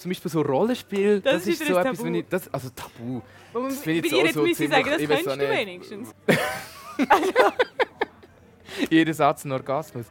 zum Beispiel so Rollenspiel, Das das, ist ist so etwas, wenn ich, das, also Tabu. Das finde ich so- jetzt so ziemlich- sagen, das könntest du nicht. wenigstens. Jeder Satz ein Orgasmus.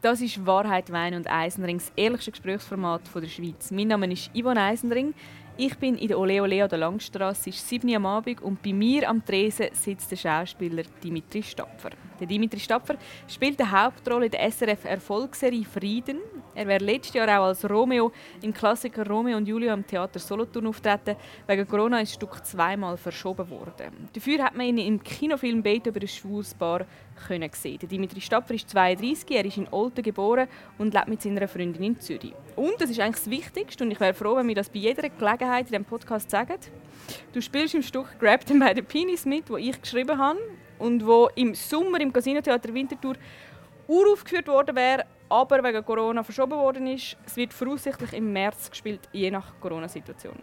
Das ist Wahrheit, Wein und Eisenring, das ehrlichste Gesprächsformat von der Schweiz. Mein Name ist Yvonne Eisenring. Ich bin in der Ole Ole an der Langstrasse, es ist 7 Uhr am Abend und bei mir am Tresen sitzt der Schauspieler Dimitri Stapfer. Der Dimitri Stapfer spielt die Hauptrolle in der SRF-Erfolgsserie Frieden. Er wäre letztes Jahr auch als Romeo im Klassiker Romeo und Julia im Theater Solothurn auftreten. Wegen Corona ist das Stück zweimal verschoben worden. Dafür hat man ihn im Kinofilm «Beit über ein schwules Paar» können sehen. Dimitri Stapfer ist 32, er ist in Olten geboren und lebt mit seiner Freundin in Zürich. Und das ist eigentlich das Wichtigste und ich wäre froh, wenn wir das bei jeder Gelegenheit in diesem Podcast sagen. Du spielst im Stück «Grab them by the Penis» mit, wo ich geschrieben habe und wo im Sommer im Casino-Theater Winterthur uraufgeführt worden wäre, aber wegen Corona verschoben worden ist. Es wird voraussichtlich im März gespielt, je nach Corona-Situation.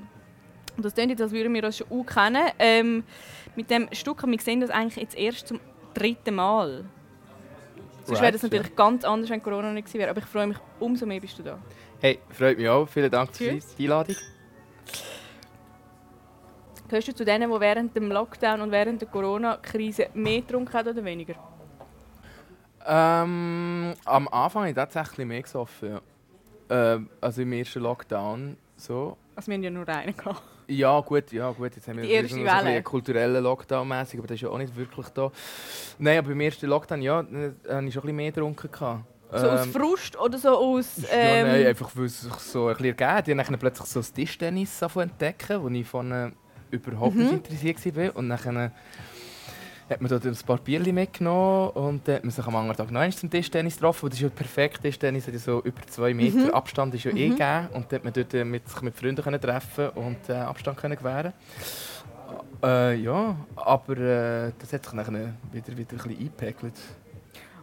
Und das klingt als würden wir das schon auch kennen. Ähm, mit dem Stück haben wir gesehen, das eigentlich jetzt erst zum dritten Mal. Sonst wäre das natürlich ganz anders, wenn Corona nicht gewesen wäre. Aber ich freue mich, umso mehr bist du da. Hey, freut mich auch. Vielen Dank für Tschüss. die Einladung. Gehörst du zu denen, die während dem Lockdown und während der Corona-Krise mehr getrunken haben oder weniger? Ähm, am Anfang habe ich tatsächlich mehr gesoffen. Ja. Ähm, also im ersten Lockdown. So. Also wir haben ja nur einen gehabt. Ja, gut, ja, gut. Jetzt haben wir wieder so einen kulturellen Lockdown mäßig, aber das ist ja auch nicht wirklich da. Nein, aber beim ersten Lockdown, ja, äh, habe ich schon ein bisschen mehr getrunken. gehabt. So aus Ähm, Frust oder so aus... ja, Ähm, nein, einfach weil es sich so ein bisschen ergeben. Ich habe dann plötzlich so das Tischtennis entdecken, wo ich von äh, überhaupt Mhm. nicht interessiert war. Und dann hat man dort ein paar Bierchen mitgenommen und dann hat man sich am anderen Tag noch einmal zum Tischtennis getroffen. Und das ist ja perfekt. Tischtennis hat ja so über zwei Meter Mhm. Abstand ist ja eh Mhm. gegeben. Und dann hat man dort äh, mit, sich mit Freunden können treffen und äh, Abstand können gewähren äh, ja, aber äh, das hat sich dann wieder, wieder ein bisschen eingepegelt.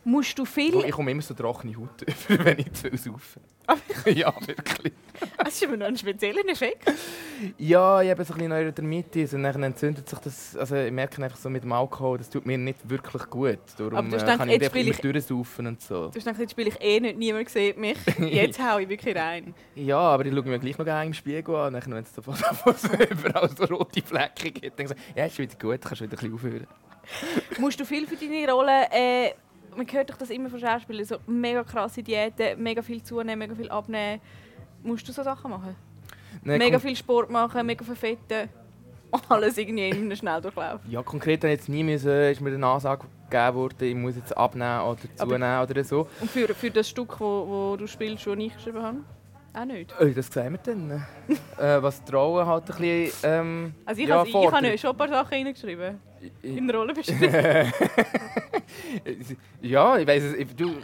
musst du viel... Ich komme immer so trockene Haut über, wenn ich zu viel saufe. ja, wirklich. Das ist immer noch ein spezieller Effekt. Ja, ich habe so ein bisschen Neurodermitis und dann entzündet sich das, also ich merke einfach so mit dem Alkohol, das tut mir nicht wirklich gut. Darum Aber du hast äh, gedacht, kann ich jetzt spiele ich- durchsaufen und so. Du hast gedacht, jetzt spiele ich eh nicht, niemand sieht mich. Jetzt hau ich wirklich rein. Ja, aber ich schaue mir gleich noch gerne im Spiegel an und dann, wenn es davon davon so überall so rote Flecken gibt, dann sage ich, ja, ist wieder gut, kannst du wieder ein bisschen aufhören. Musst du viel für deine Rolle... Äh, man hört doch das immer von Schauspielern, so mega krasse Diäten, mega viel zunehmen, mega viel abnehmen. Musst du so Sachen machen? Nein, mega viel Sport machen, mega verfetten. Alles irgendwie in einem Schnelldurchlauf. Ja, konkret ich jetzt nie müssen, ist mir eine Ansage gegeben worden, ich muss jetzt abnehmen oder Aber- zunehmen oder so. Und für, für das Stück, wo, wo du spielst, das ich geschrieben habe? Auch nicht. Oh, das sehen wir dann. äh, was Rollen halt ein bisschen ähm, Also ich, ja, habe, ich habe schon ein paar Sachen reingeschrieben. In der Rolle beschrieben. ja, ich weiß es. Ich, du,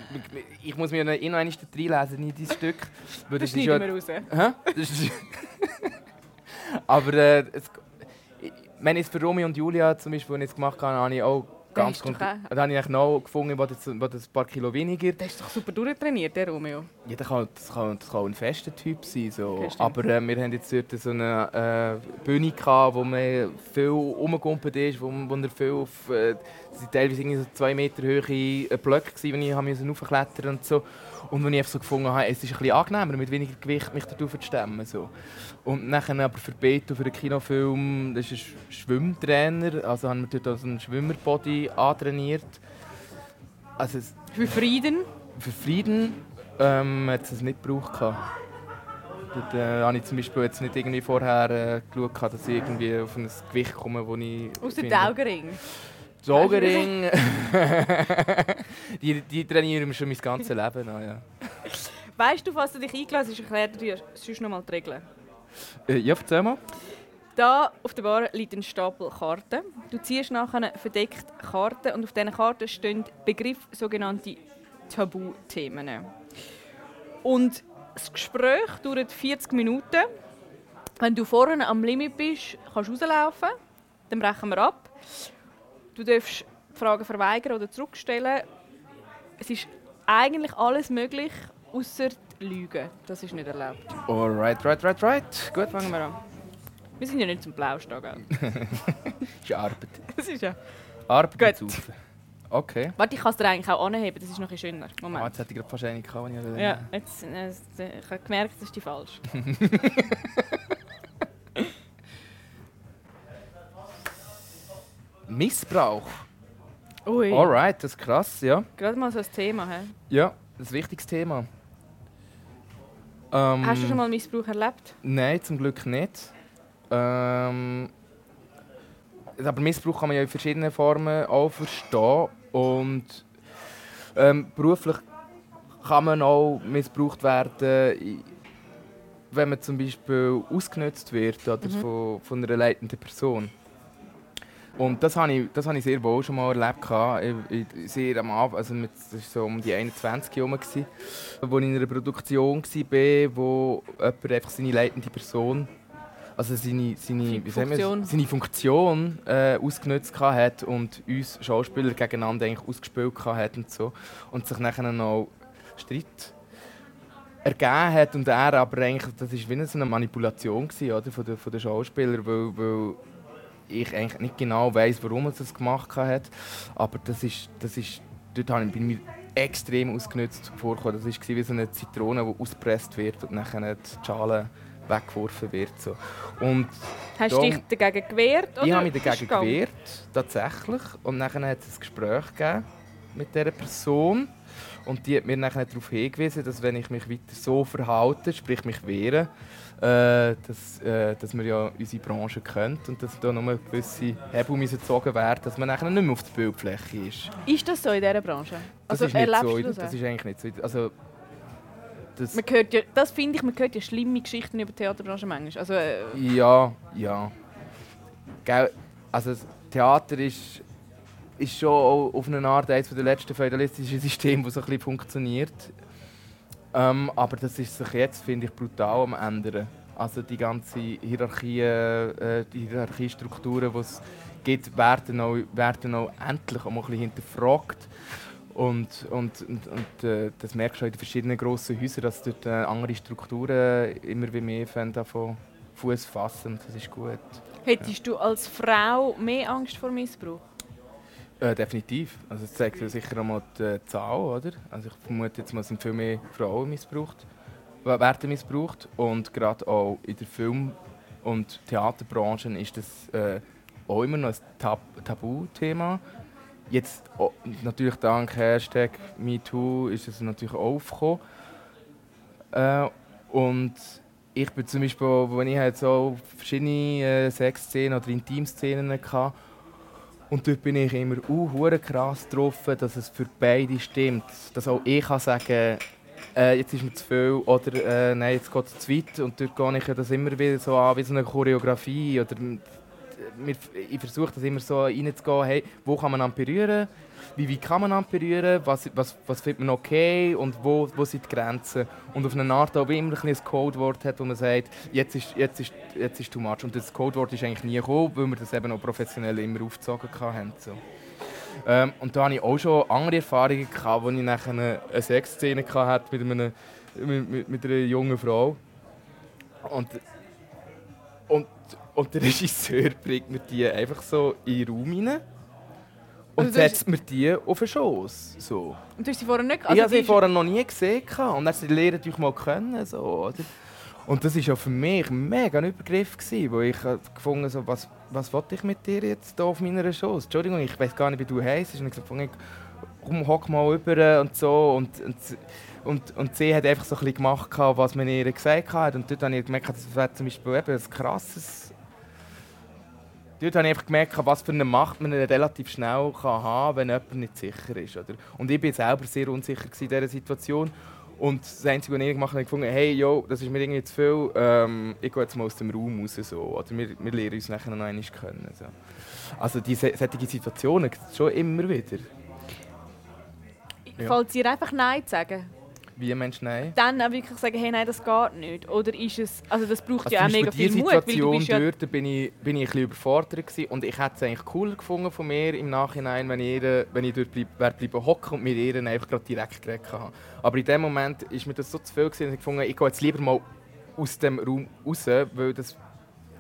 ich muss mir noch eh einmal reinlesen in dein Stück. Weil Das das schneiden wir raus. Hä? Das ist Aber äh, es, ich, wenn ich es für Romeo und Julia zum Beispiel was ich jetzt gemacht habe, habe ich auch ganz hast du doch konkret- Da habe ich noch gefunden, wo das, wo das ein paar Kilo weniger. Der ist doch super durchtrainiert, der Romeo. Ja, das kann, das kann, das kann ein fester Typ sein. So. Okay, stimmt. Aber äh, wir haben jetzt dort so eine äh, Bühne, gehabt, wo man viel rumgekumpelt ist, wo, wo er viel auf... Äh, es waren teilweise irgendwie so zwei Meter hohe äh, Blöcke, wenn ich raufklettern und so. Und wenn ich einfach so gefunden habe, es ist ein bisschen angenehmer, mit weniger Gewicht mich darauf zu stemmen. So. Und dann aber für Beto, für den Kinofilm, das ist ein Sch- Schwimmtrainer, also haben wir dort einen Schwimmerbody antrainiert. Also es, Für Frieden. für Frieden ähm, hat es es nicht gebraucht. Dort äh, habe ich zum Beispiel jetzt nicht irgendwie vorher äh, geschaut, dass ich irgendwie auf ein Gewicht komme, wo ich Aus dem Augenring. Die Augenring, die, die trainieren wir schon mein ganzes Leben an, ja. Weißt du, was du dich eingelassen hast? Ich erkläre dir sonst noch mal die Regeln. Äh, ja, erzähl mal. Da auf der Bar liegt ein Stapel Karten. Du ziehst nachher verdeckt Karten und auf diesen Karten stehen Begriff sogenannte Tabuthemen. Und das Gespräch dauert 40 Minuten. Wenn du vorne am Limit bist, kannst du rauslaufen. Dann brechen wir ab. Du darfst die Fragen verweigern oder zurückstellen. Es ist eigentlich alles möglich, außer Lügen. Das ist nicht erlaubt. Alright, right, right, right. Gut, Fangen wir an. Wir sind ja nicht zum Plausch da, gell? ist ja Arbeit. Das ist ja... Arbeit Gut. Okay. Warte, ich kann es dir eigentlich auch anheben, das ist noch ein schöner. Ah, Moment. jetzt hätte ich gerade fast eine gehabt, die ich ja, jetzt, äh, ich habe gemerkt, das ist die falsch. Missbrauch. Ui, Alright, das ist krass, ja. gerade mal so ein Thema. He? Ja, das wichtiges Thema. Ähm, Hast du schon mal Missbrauch erlebt? Nein, zum Glück nicht. Ähm, aber Missbrauch kann man ja in verschiedenen Formen auch verstehen. Und ähm, beruflich kann man auch missbraucht werden, wenn man zum Beispiel ausgenutzt wird oder Mhm. von, von einer leitenden Person. Und das habe ich, das habe ich sehr wohl schon mal erlebt. Ich, sehr am Anfang, also mit, das war so um die 21 herum, wo ich in einer Produktion war, wo jemand einfach seine leitende Person, also seine, seine, wir, Funktion. seine Funktion äh, ausgenutzt hat und uns Schauspieler gegeneinander eigentlich ausgespielt hat und so. Und sich nachher noch Streit ergeben hat und er aber eigentlich, das war wie eine Manipulation gewesen, oder, von den von den Schauspielern, weil, weil ich eigentlich nicht genau weiß, warum er das gemacht hat, aber das ist, das ist, dort habe ich- bin ich mir extrem ausgenutzt vorgekommen. Das war wie so eine Zitrone, die ausgepresst wird und nachher die Schale weggeworfen wird. So. Und Hast du dich dagegen gewehrt? Oder ich habe mich dagegen gewehrt, tatsächlich. Und dann hat es ein Gespräch gegeben mit dieser Person. Und die hat mir nachher darauf hingewiesen, dass wenn ich mich weiter so verhalte, sprich mich wehre, äh, dass, äh, dass wir ja unsere Branche kennt und dass da nur gewisse Hebel gezogen werden dass man nachher nicht mehr auf der Bildfläche ist. Ist das so in dieser Branche? Das Also ist nicht so. das, Das ist eigentlich nicht so. Also, das, Man hört ja, das finde ich, man hört ja schlimme Geschichten über die Theaterbranche manchmal. Also, äh, Ja, ja. Gell, also Theater ist, ist schon auf eine Art eines der letzten feudalistischen Systeme, das so ein bisschen funktioniert. Ähm, aber das ist sich jetzt, finde ich, brutal am ändern. Also die ganze Hierarchie, äh, die Hierarchiestrukturen, die es gibt, werden auch, werden auch endlich auch mal ein bisschen hinterfragt. Und, und, und, und äh, das merkst du auch in den verschiedenen grossen Häusern, dass dort äh, andere Strukturen immer wie mehr von Fuß fassen. Das ist gut. hättest du als Frau mehr Angst vor Missbrauch? Äh, definitiv. Also das zeigt ja sicher auch mal die Zahl, oder? Also ich vermute jetzt mal, sind viel mehr Frauen missbraucht, äh, werden missbraucht und gerade auch in der Film- und Theaterbranche ist das äh, auch immer noch ein Tab Tabuthema. Jetzt oh, natürlich dank Hashtag MeToo ist es natürlich auch aufgekommen. Äh, und ich bin zum Beispiel, wenn ich halt so verschiedene äh, Sexszenen oder Intimszenen hatte, und dort bin ich immer uh, krass getroffen, dass es für beide stimmt. Dass auch ich kann sagen äh, jetzt ist mir zu viel oder äh, nein, jetzt geht es zu weit. Und dort gehe ich das immer wieder so an wie so eine Choreografie. Oder, äh, ich versuche das immer so reinzugehen, hey, wo kann man an berühren, wie weit kann man an berühren, was, was, was findet man okay und wo, wo sind die Grenzen. Und auf eine Art auch wie immer ein ein Codewort hat, wo man sagt, jetzt ist, jetzt ist, jetzt ist too much. Und das Codewort ist eigentlich nie gekommen, weil wir das eben auch professionell immer aufgezogen haben. So. Ähm, und da hatte ich auch schon andere Erfahrungen, gehabt, wo ich nachher eine, eine Sexszene hatte mit, einem, mit, mit, mit einer jungen Frau. Und, und, und der Regisseur bringt mir die einfach so in den Raum rein und Also setzt mir die auf den Schoss. So. Und du hast sie vorher nicht ich habe sie vorher noch nie gesehen. Und dann sie lernen euch mal kennen. So, oder? Und das war auch für mich mega ein Übergriff, gewesen, wo ich äh, gefunden habe, so, was, was wollte ich mit dir jetzt hier auf meiner Schoss? Entschuldigung, ich weiß gar nicht, wie du heisst. Und ich gesagt, ich, komm, hock mal rüber und so. Und, und, und, und sie hat einfach so ein bisschen gemacht, was man ihr gesagt hat. Und dort habe ich gemerkt, das wäre zum Beispiel eben ein krasses... Dort habe ich einfach gemerkt, was für eine Macht man relativ schnell haben kann, wenn jemand nicht sicher ist. Oder? Und ich war selber sehr unsicher in dieser Situation. Und das Einzige, was ich gemacht habe, gefunden, hey, yo, das ist mir irgendwie zu viel, ähm, ich gehe jetzt mal aus dem Raum raus. So. Oder wir, wir lernen uns nachher noch einmal kennen. So. Also diese solche Situationen gibt es schon immer wieder. Ja. Fällt dir einfach Nein sagen? Wie ein Mensch nein. Dann auch wirklich sagen, hey, nein, das geht nicht. Oder ist es... Also das braucht Also ja auch mega viel Mut, weil du Situation ja... dort bin ich, bin ich ein bisschen überfordert gewesen. und ich hätte es eigentlich cooler gefunden von mir im Nachhinein, wenn ich, wenn ich dort bleib, wäre bleiben hocken und mir ihr einfach gerade direkt geredet habe. Aber in dem Moment ist mir das so zu viel gewesen, dass ich gefunden ich gehe jetzt lieber mal aus dem Raum raus, weil das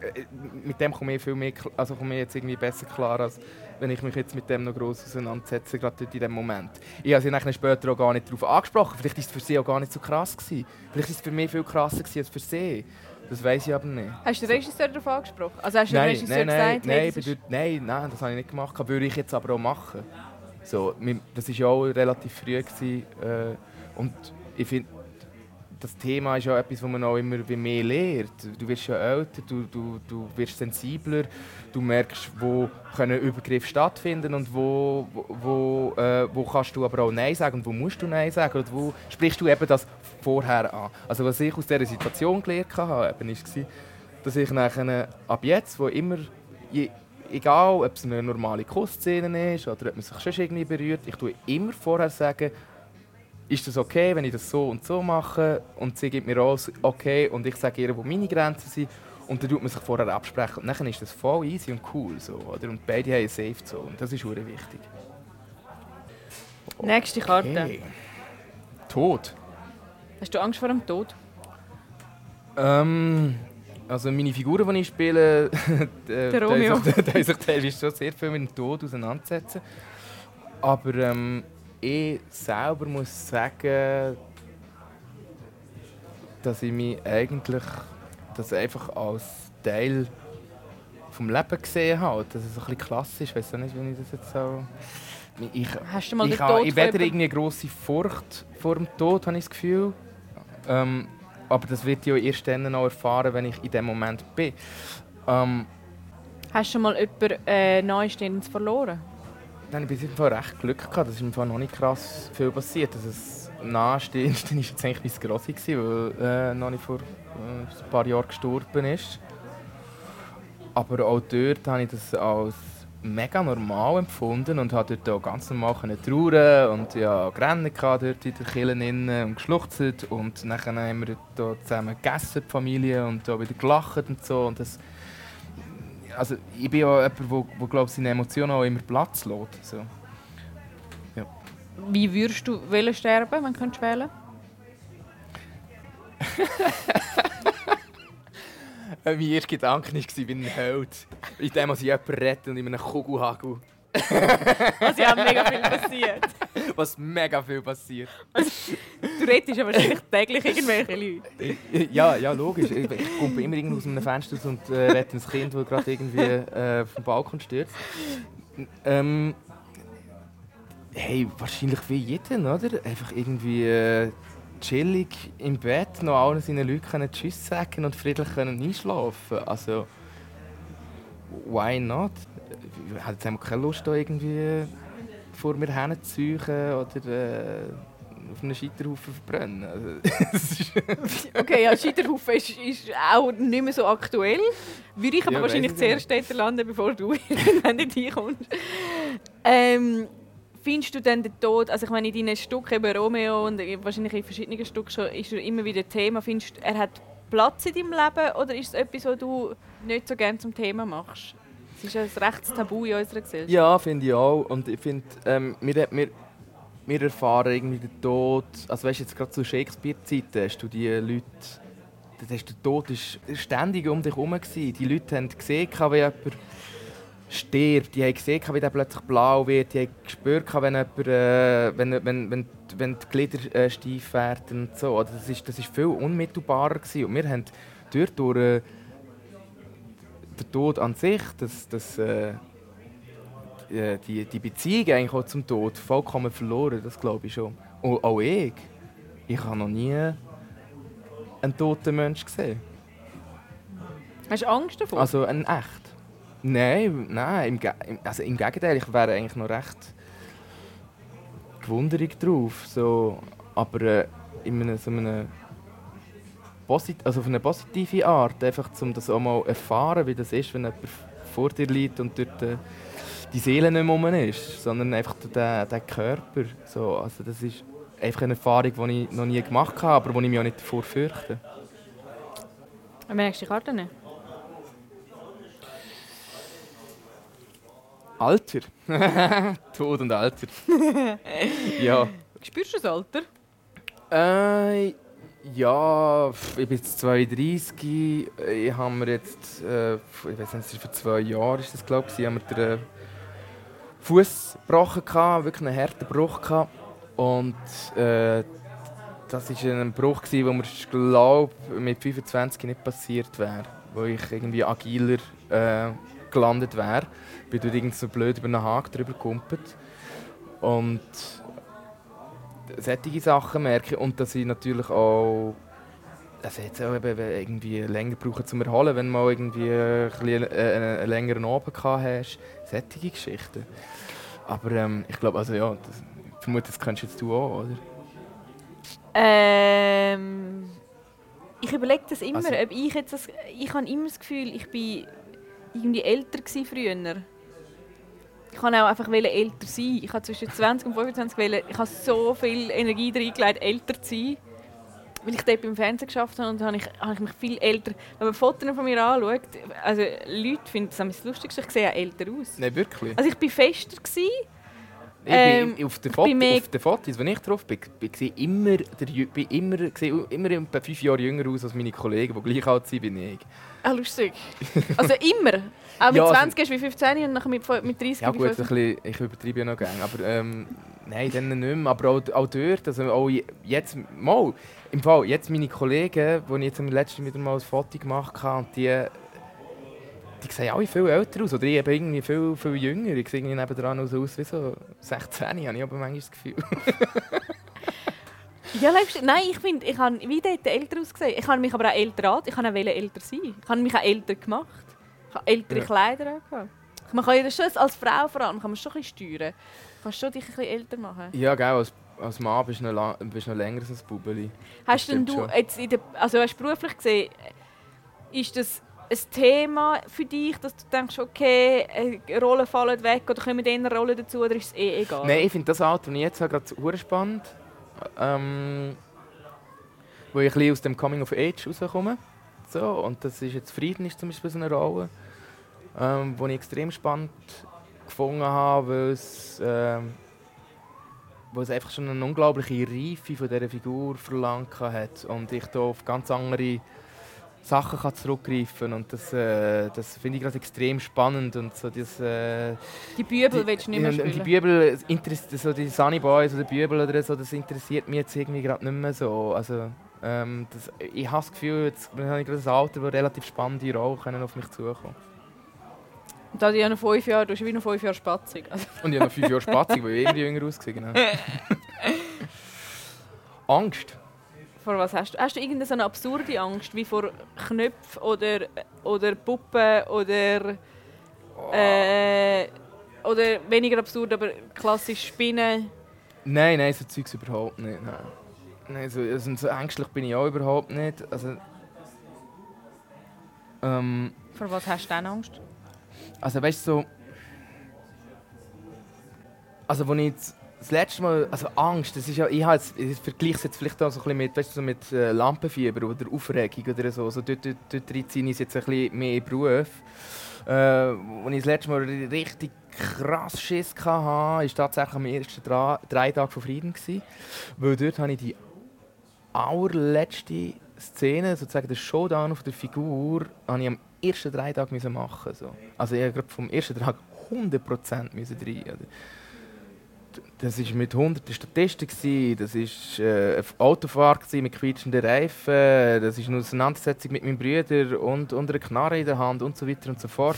äh, mit dem komme ich viel mehr, also komme ich jetzt irgendwie besser klar, als wenn ich mich jetzt mit dem noch gross auseinandersetze, gerade in dem Moment. Ich habe sie dann später auch gar nicht darauf angesprochen. Vielleicht war es für sie auch gar nicht so krass gewesen. Vielleicht war es für mich viel krasser gewesen als für sie. Das weiß ich aber nicht. Hast du den Regisseur darauf angesprochen? Also hast du nein, dem Regisseur nein, nein, gesagt, nein, hey, dort, nein, nein, das habe ich nicht gemacht. Würde ich jetzt aber auch machen. So, das war ja auch relativ früh. Gewesen, äh, und ich finde, das Thema ist ja etwas, das man auch immer mehr lernt. Du wirst ja älter, du, du, du wirst sensibler, du merkst, wo können Übergriffe stattfinden und wo, wo, äh, wo kannst du aber auch Nein sagen und wo musst du Nein sagen und wo sprichst du eben das vorher an. Also was ich aus dieser Situation gelernt habe, eben, ist, dass ich nachher, ab jetzt, wo immer, je, egal ob es eine normale Kussszene ist oder ob man sich schon irgendwie berührt, ich tue immer vorher sagen, ist das okay, wenn ich das so und so mache und sie gibt mir alles okay und ich sage ihr, wo meine Grenzen sind und dann tut man sich vorher absprechen und dann ist das voll easy und cool so, oder? und beide haben Safe Zone, das ist sehr wichtig. Nächste Karte. Okay. Tod. Hast du Angst vor dem Tod? Ähm, also meine Figuren, die ich spiele, der, Der Romeo. Haben sich teilweise schon sehr viel mit dem Tod auseinandersetzen. Aber ähm, ich selber muss sagen, dass ich mich eigentlich das einfach als Teil vom Leben gesehen habe. Dass es ein bisschen klassisch ist. Ich weiß auch nicht, wie ich das jetzt so... Ich, Hast du mal ich den habe ich weder irgendwie eine grosse Furcht vor dem Tod, habe ich das Gefühl. Ähm, aber das wird ich ja erst dann noch erfahren, wenn ich in dem Moment bin. Ähm, Hast du schon mal jemanden äh, Nahestehendes verloren? Dann habe ich bis Fall recht Glück gehabt. Das ist im Fall noch nicht krass viel passiert. Also das Nahestehendste war jetzt eigentlich mein Grossi, weil äh, noch nicht vor äh, ein paar Jahren gestorben ist. Aber auch dort habe ich das als mega normal empfunden und habe dort auch ganz normal trauern und ja gehabt dort in der Kirche und geschluchzt und nachher haben wir dort zusammen gegessen, die Familie und auch wieder gelacht und so und das also ich bin ja jemand, der, der glaube seine Emotionen auch immer Platz lässt. So. Wie würdest du wollen sterben, wenn du könntest wählen Äh, Mein erster Gedanke war, wie ein Held. In dem, dass ich jemanden rette und in einem Kugelhagel. Also ja, mega viel passiert. Was mega viel passiert. Du rettest ja wahrscheinlich täglich irgendwelche Leute. Ja, ja logisch. Ich, ich komme immer irgendwie aus einem Fenster und äh, rette ein Kind, das gerade irgendwie äh, vom Balkon stürzt. Ähm, hey, wahrscheinlich wie jeden, oder? Einfach irgendwie äh, chillig im Bett, noch allen seinen Leuten können Tschüss sagen und friedlich können einschlafen Also, why not? Habe jetzt einfach keine Lust, da irgendwie vor mir hinzuziehen oder äh, auf einen Scheiterhaufen verbrennen. Also, Okay, ja, Scheiterhaufen ist, ist auch nicht mehr so aktuell. Würde ich aber Ja, wahrscheinlich ich zuerst dort landen, bevor du irgendwann dort hinkommst. Ähm, findest du denn den Tod, also ich meine, in deinen Stücken, eben Romeo und wahrscheinlich in verschiedenen Stücken schon, ist er immer wieder Thema. Findest du, er hat Platz in deinem Leben oder ist es etwas, was du nicht so gerne zum Thema machst? Es ist ein rechtes Tabu in unserer Gesellschaft. Ja, finde ich auch. Und ich finde, ähm, wir, wir, wir erfahren irgendwie den Tod. Also weißt du, jetzt gerade zu Shakespeare-Zeiten hast du die Leute. Das ist, der Tod ist ständig um dich herum. Die Leute haben gesehen, wie jemand stirbt. Die haben gesehen, wie der plötzlich blau wird. Die haben gespürt, wenn, jemand, äh, wenn, wenn, wenn, wenn die Glieder äh, steif werden. Und so. Also Das, ist, das ist viel unmittelbarer. Gewesen. Und wir haben dort durch, äh, der Tod an sich, das, das, äh, äh, die, die Beziehung eigentlich auch zum Tod vollkommen verloren, das glaube ich schon. Und auch ich. Ich habe noch nie einen toten Menschen gesehen. Hast du Angst davor? Also einen echt. Nein, nein, im, Ge also im Gegenteil, ich wäre eigentlich noch recht gewunderig drauf. So, aber äh, in so einer posit also auf eine positive Art, einfach um das auch mal erfahren, wie das ist, wenn jemand vor dir liegt und dort äh, die Seele nicht mehr ist, sondern einfach der, der Körper. So, also das ist einfach eine Erfahrung, die ich noch nie gemacht habe, aber wo ich mich auch nicht davor fürchte. Merkst du die Karte nicht? Alter. Tod und Alter. ja. Spürst du das Alter? Äh, Ja, ich bin jetzt 32. Ich habe mir jetzt, äh, ich weiß nicht, vor zwei Jahren ist das glaube ich, haben wir den Fuß gebrochen gehabt, wirklich einen harten Bruch gehabt. Und äh, das war ein Bruch, wo mir glaube mit 25 nicht passiert wäre, wo ich irgendwie agiler äh, gelandet wäre. Ich bin dort irgendwie so blöd über einen Haken drüber gekumpelt. Und solche Sachen merke. Und dass ich natürlich auch also jetzt auch eben irgendwie länger brauchen zum Erholen, wenn du mal irgendwie ein bisschen, äh, einen längeren Abend hast. Solche Geschichten. Aber ähm, ich glaube, also ja, das, ich vermute, das kennst jetzt du auch, oder? Ähm, ich überlege das immer, Also- ob ich jetzt das, ich habe immer das Gefühl, ich bin irgendwie älter früher. Ich kann auch einfach älter sein. Ich habe zwischen 20 und 25 wollen, ich habe so viel Energie reingelegt, älter zu sein. Weil ich dort beim Fernsehen geschafft habe und habe ich, habe ich mich viel älter... Wenn man Fotos von mir anschaut, also Leute finden das das Lustigste, ich sehe auch älter aus. Nein, wirklich. Also ich war fester. Gewesen. Ich Ähm, auf, den ich Foto, bin mehr- auf den Fotos, wenn ich drauf bin, bin ich immer, der, bin immer, sehe immer etwa fünf Jahre jünger aus als meine Kollegen, die gleich alt sind wie ich. Ah, lustig. Also immer. Auch mit Ja, also- 20 ist wie 15 und nachher mit, mit 30 Ja gut, ein 50. bisschen, ich übertreibe ja noch gerne, aber ähm, nein, dann nicht mehr. Aber auch, auch dort, also auch je- jetzt, mal, im Fall, jetzt meine Kollegen, die ich jetzt am letzten wieder mal ein Foto gemacht habe, und die, die sehen alle viel älter aus, oder ich eben irgendwie viel, viel jünger. Ich sehe noch so aus wie so 16, habe ich aber manchmal das Gefühl. Ja, lebst Nein, ich finde, ich habe wie dort älter ausgesehen. Ich habe mich aber auch älter an. Ich kann auch wollen älter sein. Ich habe mich auch älter gemacht. Ich habe ältere Ja. Kleider angehabt. Man kann ja schon, als Frau vor allem, kann man schon ein bisschen steuern. Du kannst schon dich ein bisschen älter machen. Ja, genau, als, als Mann bist du noch, lang, bist noch länger als ein Bubeli. Hast denn du schon. jetzt in der, also hast du beruflich gesehen, ist das ein Thema für dich, dass du denkst, okay, äh, Rollen fallen weg oder kommen eher Rollen dazu oder ist es eh egal? Nein, ich finde das Alter, ich jetzt habe, gerade spannend. Ähm, wo ich ein aus dem Coming of Age rauskomme. So, und das ist jetzt Frieden ist zum Beispiel so eine Rolle, ähm, die ich extrem spannend gefunden habe, weil es, ähm, weil es einfach schon eine unglaubliche Reife von dieser Figur verlangt hat und ich da auf ganz andere Sachen kann zurückgreifen und das, äh, das finde ich gerade extrem spannend und so das, äh, Die Bübel willst du nicht mehr und spielen? Die Bibel, interessiert, so die Sunny Boys oder die Bibel oder so, das interessiert mich jetzt irgendwie gerade nicht mehr so. Also, ähm, das, ich habe das Gefühl, jetzt habe ich gerade ein Alter, wo relativ spannende Rollen auf mich zukommen. Und da du ja noch fünf Jahre, du hast wie noch fünf Jahre Spatzig. Also, Und ich habe noch fünf Jahre Spatzig, weil ich irgendwie jünger ausgesehen genau. Angst. Vor was hast du? Hast du irgendeine so eine absurde Angst, wie vor Knöpfen oder, oder Puppen oder... Äh, oder weniger absurd, aber klassisch Spinnen? Nein, nein, so Zeugs überhaupt nicht. Nein. Nein, so, also, so ängstlich bin ich auch überhaupt nicht. Also, ähm, Vor was hast du denn Angst? Also weißt du so. Also wo ich jetzt das letzte Mal, also Angst, das ist ja, ich, jetzt, ich vergleiche es jetzt vielleicht auch so ein bisschen mit, weißt du, so mit äh, Lampenfieber oder Aufregung oder so. so dort, dort, dort reinziehe ich jetzt ein bisschen mehr in Beruf. Äh, wo ich das letzte Mal richtig krass Schiss hatte, war tatsächlich am ersten Dra drei Tage von Frieden. Gewesen, weil dort habe ich die allerletzte Szene, sozusagen der Showdown auf der Figur, habe ich am ersten drei müssen machen so. Also ich habe vom ersten Tag 100% müssen rein. oder. Das war mit hunderten Statisten, das war äh, eine Autofahrt mit quietschenden Reifen, das war eine Auseinandersetzung mit meinem Bruder und, und einer Knarre in der Hand und so weiter und so fort.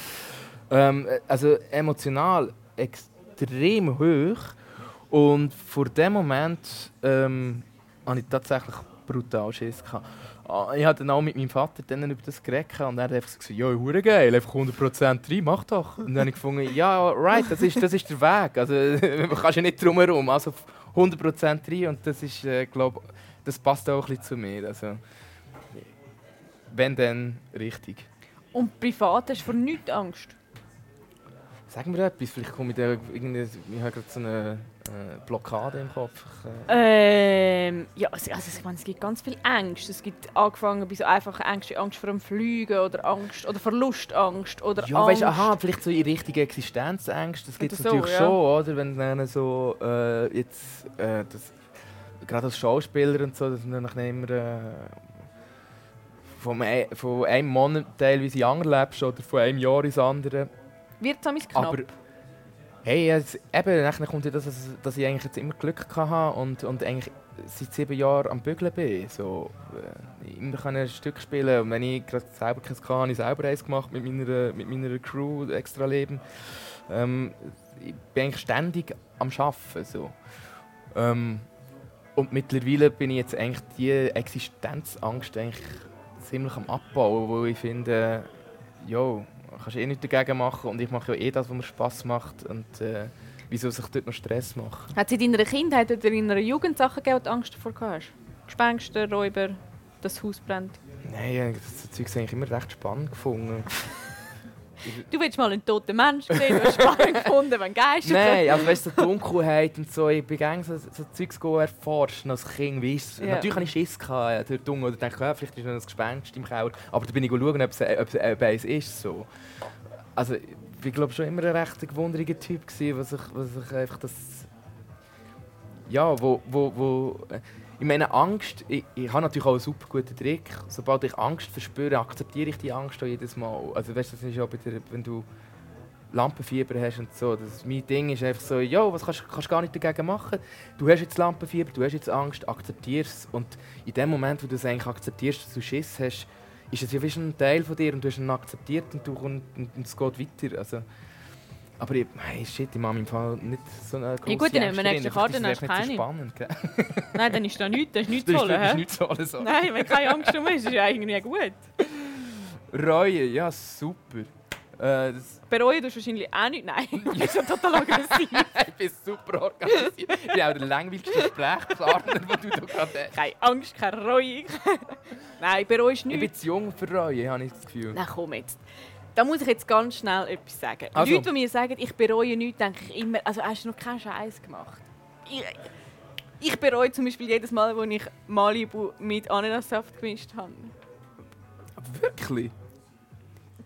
Ähm, äh, also emotional extrem hoch und vor dem Moment ähm, hatte ich tatsächlich brutal Schiss. Gehabt. Ah, Ich habe dann auch mit meinem Vater dann über das geredet und er hat einfach gesagt, ja, hure geil, einfach 100% rein, mach doch. Und dann habe ich gefunden, ja, right, das ist, das ist der Weg. Also man kannst ja nicht drum herum, also 100% rein und das ist, äh, glaub, das passt auch ein bisschen zu mir. Also, wenn dann richtig. Und privat hast du vor nichts Angst? Sag mir etwas, vielleicht komme ich da irgendwie, ich habe gerade so eine äh, Blockade im Kopf. Äh, Ähm, ja, also, also ich meine, es gibt ganz viel Ängste. Es gibt angefangen bei so einfachen Ängsten, Angst vor dem Fliegen oder Angst oder Verlustangst oder Ja, Angst. weißt aha, vielleicht so in richtige Existenzängste, das gibt es so, natürlich ja. schon, oder? Wenn dann so, äh, jetzt, äh, das, gerade als Schauspieler und so, dass man dann immer äh, von, ein, von einem Monat teilweise in anderen lebst oder von einem Jahr ins andere. Wird es knapp? Aber hey, jetzt, eben, dann kommt ja das, dass- ich eigentlich jetzt immer Glück hatte und, und eigentlich seit sieben Jahren am Bügeln bin. So, äh, immer kann ein Stück spielen und wenn ich gerade selber keins hatte, habe ich selber eins gemacht mit meiner, mit meiner Crew, extra Leben. Ähm, ich bin eigentlich ständig am Arbeiten. So. Ähm, und mittlerweile bin ich jetzt eigentlich die Existenzangst eigentlich ziemlich am Abbauen, wo ich finde, jo, kannst eh nichts dagegen machen und ich mache ja eh das, was mir Spass macht und äh, wieso sich dort noch Stress machen? Hat es in deiner Kindheit oder in deiner Jugend Sachen gegeben, die du Angst davor hast? Gespenster, Räuber, dass das Haus brennt? Nein, ich habe das Zeug eigentlich immer recht spannend gefunden. Du willst mal einen toten Menschen sehen, du hast spannend gefunden, wenn Geister Nein, also weißt du, so Dunkelheit und so, ich bin gerne so, so Zeugs go erforschen als Kind, weißt. Ja. Natürlich hatte ich Schiss gehabt, ja, durch Dunkel, oder dachte, ja, vielleicht ist noch ein Gespenst im Keller, aber da bin ich schauen, ob es, ob es, ob eins ist, so. Also, ich glaube schon immer ein recht gewunderiger Typ gewesen, was ich, was ich einfach das... Ja, wo, wo, wo... Ich meine, Angst, ich, ich habe natürlich auch einen super guten Trick. Sobald ich Angst verspüre, akzeptiere ich die Angst auch jedes Mal. Also weißt das ist auch bei der, wenn du Lampenfieber hast und so. Das, mein Ding ist einfach so, ja, was kannst du gar nicht dagegen machen? Du hast jetzt Lampenfieber, du hast jetzt Angst, akzeptier es. Und in dem Moment, wo du es eigentlich akzeptierst, dass du Schiss hast, ist es ja wie ein Teil von dir und du hast ihn akzeptiert und, du, und, und, und es geht weiter. Also, aber ich, hey, shit, ich mache im Fall nicht so eine grosse gut, dann nehmen wir nächste. Karte, dann hast du nicht so spannend, gell? Nein, dann ist da nichts, das ist nichts zu holen. das ist hä? nicht so alles so. Nein, wenn keine Angst um ist, ist ja irgendwie gut. Reue, ja, super. Äh, das, Bereuen tust du wahrscheinlich auch nicht. Nein, du bist ja total aggressiv. ich bin super organisiert. Ich bin auch der langweiligste Sprechpartner, den du da gerade hast. Keine Angst, keine Reue. Nein, bereust Ich bin nichts. zu jung für Reue, habe ich das Gefühl. Nein, komm jetzt. Da muss ich jetzt ganz schnell etwas sagen. Also. Leute, die mir sagen, ich bereue nichts, denke ich immer, also hast du noch keinen Scheiß gemacht. Ich, ich bereue zum Beispiel jedes Mal, wo ich Malibu mit Ananassaft gemischt habe. Wirklich?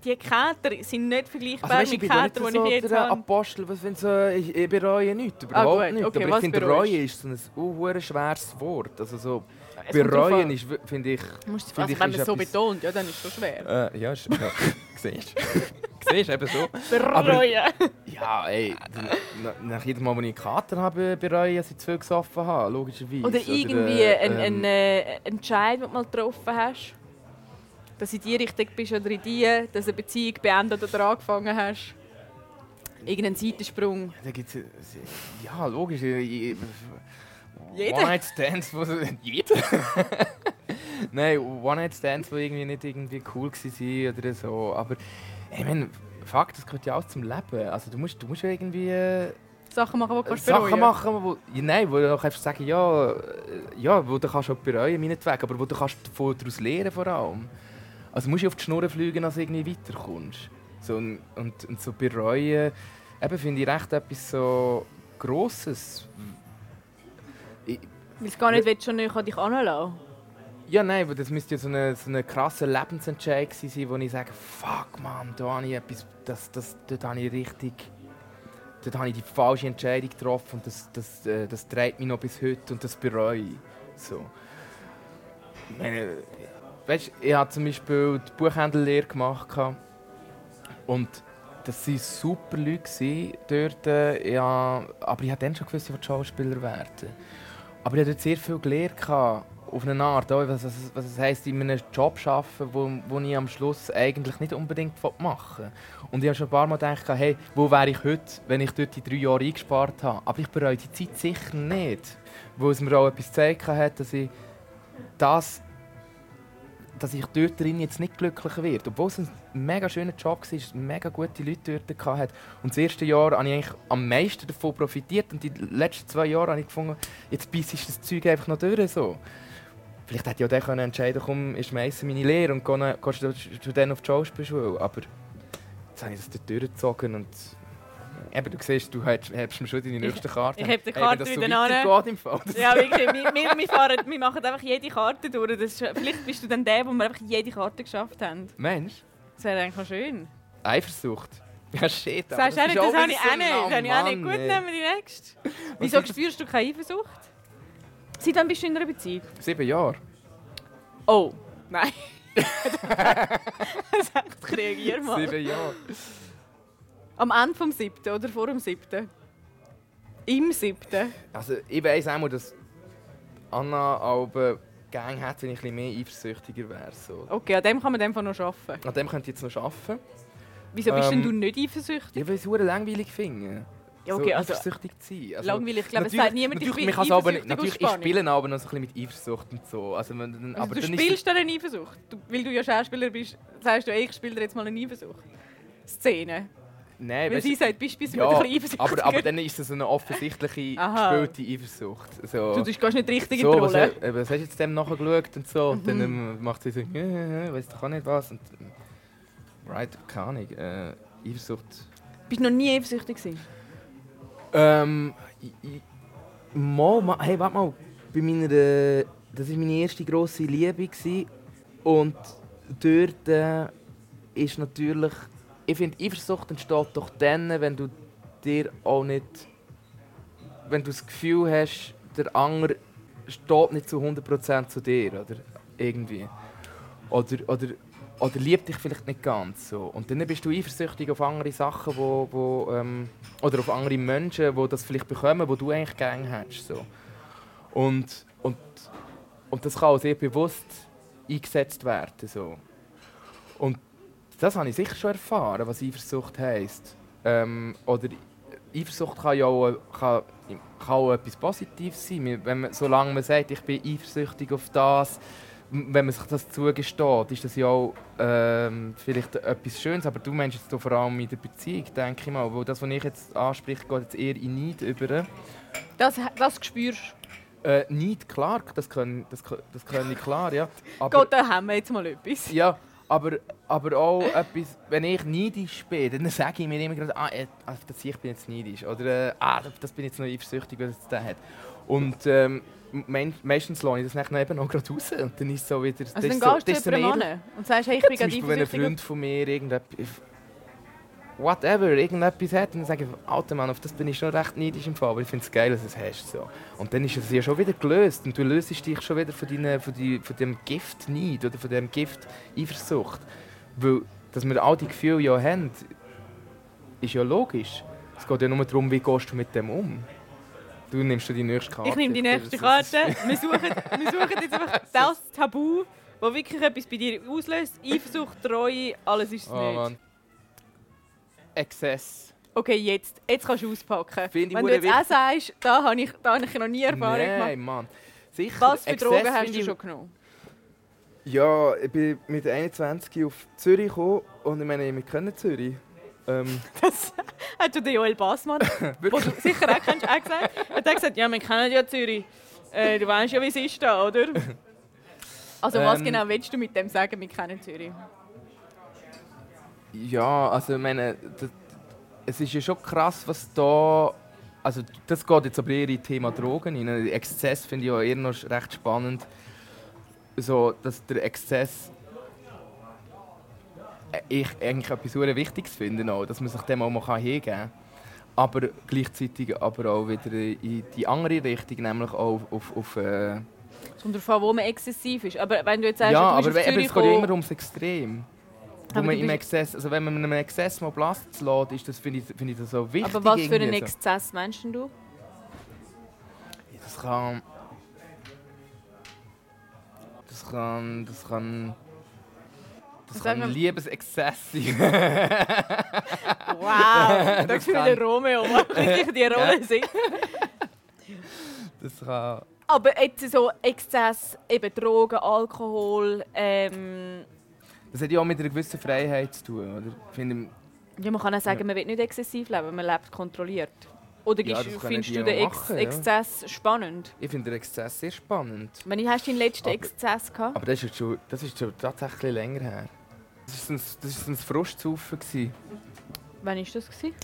Die Käter sind nicht vergleichbar Also, weißt, ich mit so die ich jetzt habe. Apostel, was wenn so, ich, ich bereue nichts, überhaupt gut, nicht. okay, Aber ich finde, bereust Reue ist so ein uh, schweres Wort. Also so, bereuen ist, finde ich... Musst, finde also, ich, wenn man es so betont, ja, dann ist es schon schwer. Äh, ja, ist, ja. siehst du? Siehst du, eben so. Bereuen. Ja, ey, nach, jedem Mal, wenn ich einen Kater habe, bereue ich, dass ich zu viel gesoffen habe, logischerweise. Oder irgendwie äh, ein, ähm, ein äh, Entscheid, den du mal getroffen hast. Dass du in die Richtung bist oder in die, dass du eine Beziehung beendet oder angefangen hast. Irgendein Seitensprung. Da gibt's, äh, ja, logisch. äh, ich- Jeder. One-Night-Stands, wo jeder? Nein, One-Night-Stands, die irgendwie nicht irgendwie cool waren oder so. Aber ich meine, fuck, das gehört ja auch zum Leben. Also du musst, du musst ja irgendwie äh, Sachen machen, die du kannst Sachen bereuen. machen, wo, ja, nein, wo du einfach sagen, ja, äh, ja, wo du kannst auch bereuen, meinetwegen, aber wo du kannst davon daraus lernen vor allem. Also du musst ja auf die Schnur fliegen, als du irgendwie weiterkommst. So, und, und, und so bereuen, eben finde ich recht etwas so Grosses. Ich, Weil du gar nicht willst, schon nicht an dich anlassen ja, nein, weil das müsste ja so ein so eine krasser Lebensentscheid sein, wo ich sage, fuck man, da habe ich etwas, das, das, dort habe ich richtig, dort habe ich die falsche Entscheidung getroffen und das, das, äh, das treibt mich noch bis heute und das bereue ich. So. Ich meine, weißt, ich habe zum Beispiel die Buchhändlerlehre gemacht und das waren super Leute dort, äh, ja, aber ich habe dann schon gewusst, ich Schauspieler werden. Aber ich dort sehr viel gelernt, auf eine Art, was, was, was es heisst, in einem Job zu arbeiten, wo, wo ich am Schluss eigentlich nicht unbedingt machen will. Und ich habe schon ein paar Mal gedacht, hey, wo wäre ich heute, wenn ich dort die drei Jahre eingespart habe. Aber ich bereue die Zeit sicher nicht, weil es mir auch etwas gezeigt hat, dass ich das dass ich dort drin jetzt nicht glücklicher werde. Obwohl es ein mega schöner Job war, mega gute Leute dort hatte. Und das erste Jahr habe ich eigentlich am meisten davon profitiert und die letzten zwei Jahre habe ich gefunden, jetzt beißt das Zeug einfach noch durch. So. Vielleicht hätte ich auch dann entscheiden können, ich schmeiße meine Lehre und gehe, gehe dann auf die Schauspielschule. Aber jetzt habe ich das dort durchgezogen und eben, du siehst, du hast, hast mir schon deine nächste Karte. ich heb die Hey, Karte wenn das so wieder an. im Fall. Das Ja, wirklich. Wir, wir, wir, fahren, wir machen einfach jede Karte durch. Das ist, vielleicht bist du dann der, wo wir einfach jede Karte geschafft haben. Mensch, Das wäre eigentlich noch schön. Eifersucht. Ja, shit. aber ist nicht, das wieder habe ich auch nicht. Das habe ich auch nicht. Gut, nehmen wir die nächste. Wieso spürst du keine Eifersucht? Seit wann bist du in einer Beziehung? Sieben Jahre. Oh, nein. das ist echt reagier mal. Sieben Jahre. Am Ende vom siebten oder vor dem siebten? Im siebten? Also ich weiss auch dass Anna aber gerne hätte, wenn ich ein bisschen mehr eifersüchtiger wäre. So. Okay, an dem kann man einfach noch arbeiten. An dem könnte ich jetzt noch arbeiten. Wieso bist Ähm, denn du nicht eifersüchtig? Ja, weil es verdammt langweilig finde. Ja, okay, so also eifersüchtig zu sein. Also, langweilig. Ich glaube, es sagt niemand, ich bin kann's aber eifersüchtig natürlich, ich spiele aber noch so ein bisschen mit Eifersucht und so. Also, wenn, Also aber du dann spielst dann eine Eifersucht. Du, weil du ja Schauspieler bist, sagst du, ey, ich spiele dir jetzt mal eine Eifersucht. Szene. Nein, Weil sie sagt, bist du ja, ein bisschen eifersüchtig. aber, aber dann ist es so eine offensichtliche gespielte Eifersucht. So. du, gehst nicht richtig so, in die was, Rolle. äh, was hast du jetzt dem nachher geschaut und so? Und dann Mhm. ähm, macht sie so, äh, äh, weiss doch auch nicht was. Und, right, keine Ahnung. Äh, Eifersucht. Bist du noch nie eifersüchtig gewesen? Ähm, ich, ich, mal, mal, hey, warte mal. Bei meiner, äh, das war meine erste grosse Liebe. Gewesen. Und dort äh, ist natürlich. Ich finde, Eifersucht entsteht doch dann, wenn du dir auch nicht. Wenn du das Gefühl hast, der andere steht nicht zu 100% zu dir. Oder irgendwie. Oder, oder, oder liebt dich vielleicht nicht ganz so. Und dann bist du eifersüchtig auf andere Sachen, wo, wo, ähm, oder auf andere Menschen, die das vielleicht bekommen, wo du eigentlich gerne hättest. So. Und, und, und das kann auch sehr bewusst eingesetzt werden. So. Und das habe ich sicher schon erfahren, was Eifersucht heisst. Ähm, oder Eifersucht kann ja auch, kann, kann auch etwas Positives sein. Wenn man, solange man sagt, ich bin eifersüchtig auf das, wenn man sich das zugesteht, ist das ja auch ähm, vielleicht etwas Schönes. Aber du meinst jetzt vor allem in der Beziehung, denke ich mal. Wo das, was ich jetzt anspreche, geht jetzt eher in Neid über. Das, das spürst Äh, Neid, klar, das können, das, das können ich klar, ja. Aber, Gott, da haben wir jetzt mal etwas. ja, aber, aber auch etwas, wenn ich neidisch bin, dann sage ich mir immer gerade, ah, äh, ah, das ich bin jetzt neidisch. Oder äh, ah, das bin jetzt noch eifersüchtig, weil es der hat. Und ähm, meistens lohne ich das nachher eben auch gerade raus. Und dann ist es so wieder... Also das dann ist so, gehst du zu jemandem und sagst, hey, ich bin gerade Beispiel, wenn ein eifersüchtig. Freund von mir irgendetwas, whatever, irgendetwas hat, dann sage ich, Alter Mann, auf das bin ich schon recht neidisch im Fall, aber ich finde es geil, dass du es hast. So. Und dann ist es ja schon wieder gelöst und du löst dich schon wieder von, deinen, von, die, von dem Gift Neid oder von dem Gift Eifersucht. Weil, dass wir all die Gefühle ja haben, ist ja logisch. Es geht ja nur darum, wie gehst du mit dem um. Du nimmst du die nächste Karte. Ich nehme die nächste Karte. Wir suchen, wir suchen jetzt einfach das Tabu, das wirklich etwas bei dir auslöst. Eifersucht, Treue, alles ist es Oh nicht. Mann. Exzess. Okay, jetzt, jetzt kannst du auspacken. Wenn du jetzt auch sagst, da habe ich, da habe ich noch nie Erfahrung Nein, gemacht. Mann. Sicher, Was für Exzess Drogen hast du schon genommen? Ja, ich bin mit 21 auf Zürich gekommen und ich meine, wir kennen Zürich. Ähm, Das hat schon der Joel Bassmann, den du sicher auch kennst, auch gesagt. Er hat gesagt, ja, wir kennen ja Zürich. Äh, du weißt ja, wie es ist da, oder? Also was Ähm, genau willst du mit dem sagen, wir kennen Zürich? Ja, also ich meine, das, es ist ja schon krass, was da... Also das geht jetzt aber eher in das Thema Drogen rein. Exzess finde ich ja eher noch recht spannend. So, dass der Exzess... äh, Ich eigentlich etwas sehr Wichtiges finde, auch, dass man sich dem auch mal hingeben kann. Aber gleichzeitig aber auch wieder in die andere Richtung, nämlich auch auf... auf, auf äh, Es kommt darauf an, wo man exzessiv ist. Aber wenn du jetzt sagst, ja, du aber Zürich es geht ja immer ums Extrem. Wo Aber man im Exzess, also wenn man einem Exzess mal Platz lässt, ist das, finde ich, finde ich das so wichtig. Aber was für einen so. Exzess meinst du? Das kann... Das kann... Das kann... Das Sag kann ein Liebesexzess sein. Wow, da Das fühlt der Romeo wirklich die Rolle Ja. singen. Das kann... Aber jetzt so Exzess, eben Drogen, Alkohol, ähm, das hat ja auch mit einer gewissen Freiheit zu tun, oder? Finde, ja, man kann auch sagen, ja. man will nicht exzessiv leben, man lebt kontrolliert. Oder ja, findest du den Ex machen, Exzess ja. spannend? Ich finde den Exzess sehr spannend. Wann hast du deinen letzten aber, Exzess gehabt? Aber das ist, schon, das ist schon tatsächlich länger her. Das war ein, das ein Frustzaufen. Wann war das? Gewesen?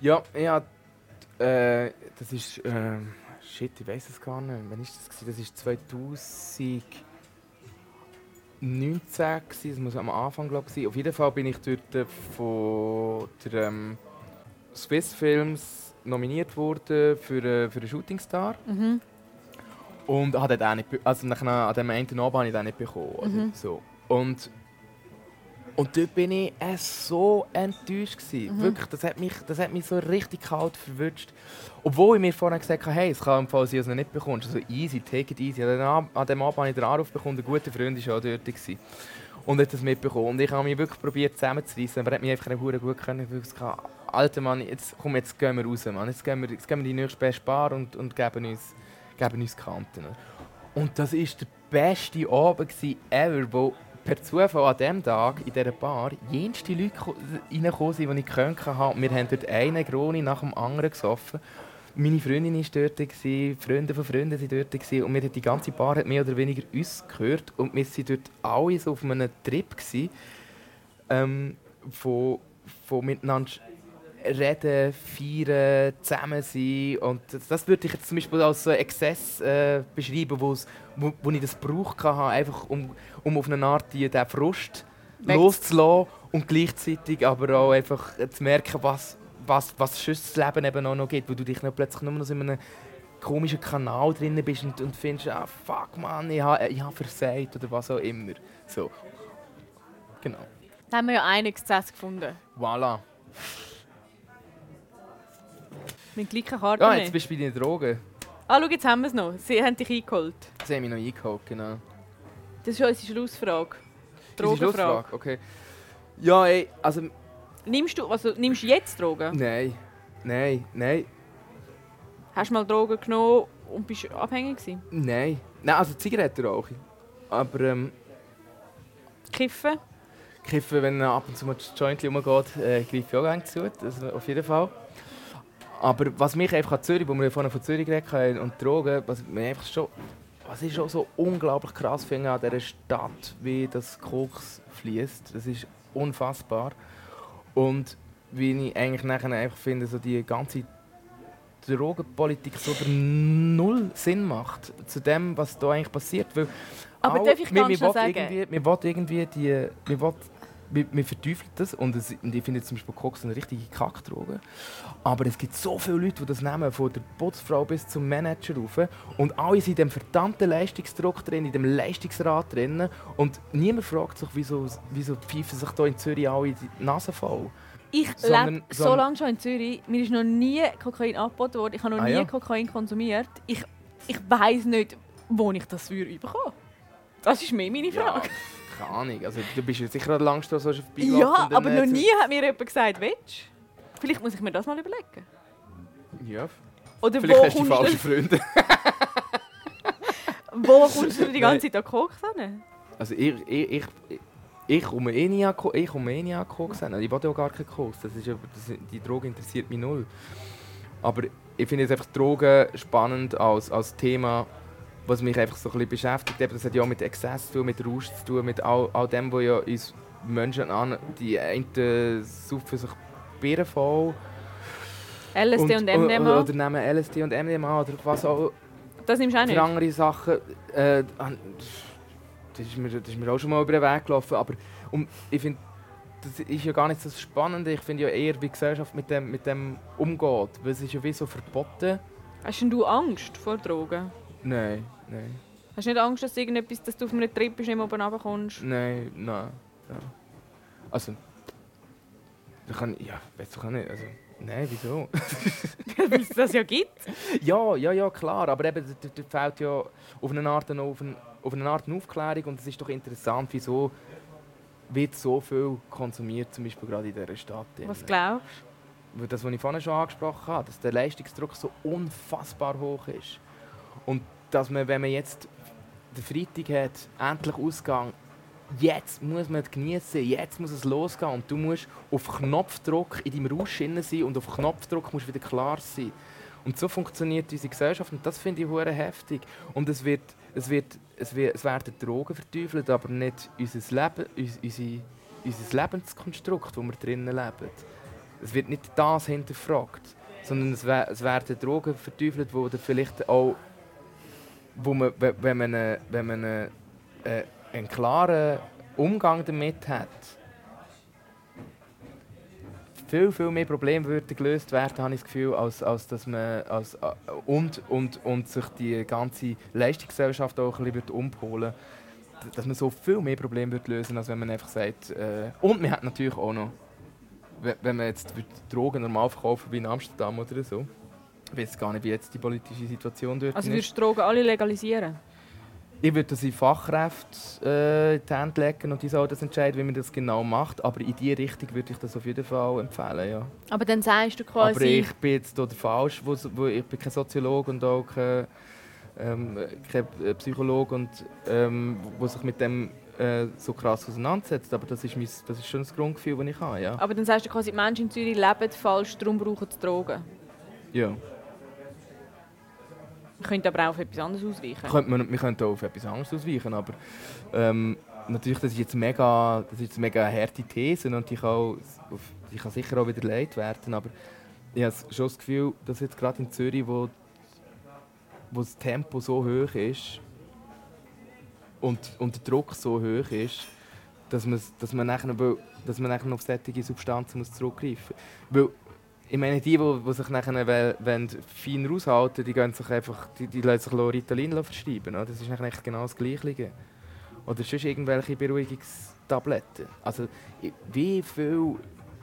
Ja, ja. Äh, das ist. Äh, shit, ich weiß es gar nicht. Wann war das? Gewesen? Das war 2000. 19, gewesen, das muss am Anfang glaube sein. Auf jeden Fall bin ich dort äh, von der ähm, Swiss Films nominiert worden für, äh, für einen Shooting Star. Mhm. Und habe dort auch nicht, also nach, an dem einen Abend habe ich den nicht bekommen. Mhm. so. Und und dort bin ich äh, so enttäuscht. Gewesen. Mhm. Wirklich, das hat, mich, das hat mich so richtig kalt verwünscht. Obwohl ich mir vorhin gesagt habe, hey, es kann im Fall sein, dass du ihn nicht bekommst. Also easy, take it easy. An dem Ab- an dem Abend habe ich den Anruf bekommen, ein guter Freund war auch dort. Gewesen. Und hat das mitbekommen. Und ich habe mich wirklich probiert zusammenzureißen, aber er hat mich einfach nicht gut können. weil ich gesagt Alter Mann, jetzt, komm, jetzt gehen wir raus, Mann. Jetzt gehen wir, jetzt gehen wir die nächste beste Bar und, und geben, uns, geben uns Kanten. Und das war der beste Abend ever, wo per Zufall an diesem Tag in dieser Bar jenste Leute ko- reingekommen sind, die ich gekannt habe. Wir haben dort einen Groni nach dem anderen gesoffen. Meine Freundin war dort, gewesen, Freunde von Freunden waren dort. Und wir, die ganze Bar hat mehr oder weniger uns gehört. Und wir waren dort alle so auf einem Trip. Gewesen, ähm, von, von miteinander reden, feiern, zusammen sein. Und das, würde ich jetzt zum Beispiel als so Exzess äh, beschreiben, wo, wo ich das gebraucht habe, einfach um, um auf eine Art die, den Frust Weg- loszulassen und gleichzeitig aber auch einfach zu merken, was, was, was sonst das Leben eben auch noch gibt, wo du dich nicht plötzlich nur noch in einem komischen Kanal drin bist und, und findest, ah, fuck man, ich habe ich ha versagt oder was auch immer. So. Genau. Da haben wir ja einen Exzess gefunden. Voilà. Mit gleichen Karten Ja, jetzt bist du bei den Drogen. Ah, schau, jetzt haben wir es noch. Sie haben dich eingeholt. Sie haben mich noch eingeholt, genau. Das ist unsere Schlussfrage. Unsere Drogenfrage. Schlussfrage, okay. Ja, ey, also, Nimmst du, also, nimmst du jetzt Drogen? nein, nein, nein, Hast du mal Drogen genommen und bist abhängig gewesen? nein. Nein, also Zigaretten rauche ich. Aber, ähm, Kiffen? kiffen, wenn ab und zu mal das Joint rumgeht, äh, greife ich auch gerne zu, das auf jeden Fall. Aber was mich einfach an Zürich, wo wir vorhin von Zürich geredet haben, und Drogen, was mir einfach schon, was ich schon so unglaublich krass finde an dieser Stadt, wie das Koks fließt, das ist unfassbar. Und wie ich eigentlich nachher einfach finde, so die ganze Drogenpolitik so null Sinn macht zu dem, was da eigentlich passiert. Weil Aber darf ich ganz schnell sagen? Irgendwie, wir wollen irgendwie die... Wir wollen, wir, wir verteufeln das und, es, und ich finde zum Beispiel Koks eine richtige Kackdroge. Aber es gibt so viele Leute, die das nehmen, von der Putzfrau bis zum Manager rauf. Und alle sind in dem verdammten Leistungsdruck drin, in dem Leistungsrad drin. Und niemand fragt sich, wieso, wieso pfeifen sich hier in Zürich alle die Nase voll. Ich lebe so lange schon in Zürich. Mir ist noch nie Kokain angeboten worden. Ich habe noch Ah, nie ja? Kokain konsumiert. Ich, ich weiß nicht, wo ich das für bekomme. Das ist mehr meine Ja, Frage. Keine Ahnung. Also, du bist ja sicher an Langstrasse Ja, vorbeigelaufen. dann, aber noch nie hat mir jemand gesagt, willst du? Vielleicht muss ich mir das mal überlegen. Ja, Oder vielleicht wo hast du die falschen Freunde. du, wo kommst du die ganze Zeit an Koks hin? Also ich, ich, ich, ich komme eh nie an, ich komme eh nie an Koks hin. Ich will ja gar keinen Koks. Das ist, ja- das, die Droge interessiert mich null. Aber ich finde jetzt einfach Drogen spannend als, als Thema, was mich einfach so ein bisschen beschäftigt. Eben, Das hat ja auch mit Exzess zu tun, mit Rausch zu tun, mit all, all dem, was ja uns Menschen an... Die einen saufen sich Birnen voll. LSD und, Oder, MDMA? oder nehmen LSD und MDMA oder was auch das nimmst du auch für nicht? andere Sachen. Äh, das, ist mir, das ist mir auch schon mal über den Weg gelaufen. Aber um, ich finde, das ist ja gar nicht so das Spannende. Ich finde ja eher, wie die Gesellschaft mit dem, mit dem umgeht. Weil es ist ja wie so verboten. Hast denn du Angst vor Drogen? Nein, nein, Hast du nicht Angst, dass, irgendetwas, dass du auf einem Trip bist, nicht mehr oben runterkommst? nein, nein. Ja. Also, ich kann, ja, weiß doch auch nicht. Also, nein, wieso? Weil es das ja gibt. Ja, ja, ja, klar. Aber eben, da fehlt ja auf eine Art eine, auf eine, auf eine Art eine Aufklärung. Und es ist doch interessant, wieso wird so viel konsumiert, zum Beispiel gerade in dieser Stadt. Was glaubst Weil Das, was ich vorhin schon angesprochen habe, dass der Leistungsdruck so unfassbar hoch ist. Und dass man, wenn man jetzt den Freitag hat, endlich Ausgang, jetzt muss man genießen, jetzt muss es losgehen und du musst auf Knopfdruck in deinem Rausch sein und auf Knopfdruck musst wieder klar sein. Und so funktioniert unsere Gesellschaft und das finde ich hure heftig. Und es, wird, es, wird, es, wird, es werden Drogen verteufelt, aber nicht unser, Leben, uns, unsere, unser Lebenskonstrukt, wo wir drinnen leben. Es wird nicht das hinterfragt, sondern es, we- es werden Drogen verteufelt, wo dann vielleicht auch, wo man, we- wenn man, wenn man äh, einen klaren Umgang damit hat, viel, viel mehr Probleme würden gelöst werden, habe ich das Gefühl, als, als dass man als, äh, und, und, und sich die ganze Leistungsgesellschaft auch ein bisschen umholen würde. Dass man so viel mehr Probleme würde lösen als wenn man einfach sagt. Äh, und man hat natürlich auch noch, wenn man jetzt Drogen normal verkaufen wie in Amsterdam oder so, ich weiß gar nicht, wie jetzt die politische Situation dort Also ist. würdest du Drogen alle legalisieren? Ich würde das in Fachkräfte äh, in die Hände legen und die sollen das entscheiden, wie man das genau macht. Aber in diese Richtung würde ich das auf jeden Fall empfehlen, ja. Aber dann sagst du quasi... Aber ich bin jetzt hier der Falsch, wo, wo, ich bin kein Soziologe und auch kein, ähm, kein Psychologe, und, ähm, wo sich mit dem äh, so krass auseinandersetzt. Aber das ist, mein, das ist schon das Grundgefühl, das ich habe, ja. Aber dann sagst du quasi, die Menschen in Zürich leben falsch, darum brauchen sie Drogen. ja. Man könnte aber auch auf etwas anderes ausweichen. Könnte man, wir könnten auch auf etwas anderes ausweichen, aber ähm, natürlich, das ist jetzt mega, das ist jetzt mega harte These und die kann, auch, die kann sicher auch wieder leid werden, aber ich habe schon das Gefühl, dass jetzt gerade in Zürich, wo, wo das Tempo so hoch ist und, und der Druck so hoch ist, dass man, dass man nachher, dass man nachher auf solche Substanzen muss zurückgreifen muss. Ich meine, die, die, sich nachher wenn fein raushalten, die gehen sich einfach, die, die lassen sich Ritalin verschreiben. Oder? Das ist nachher genau das Gleiche. Oder sonst irgendwelche Beruhigungstabletten. Also, wie viele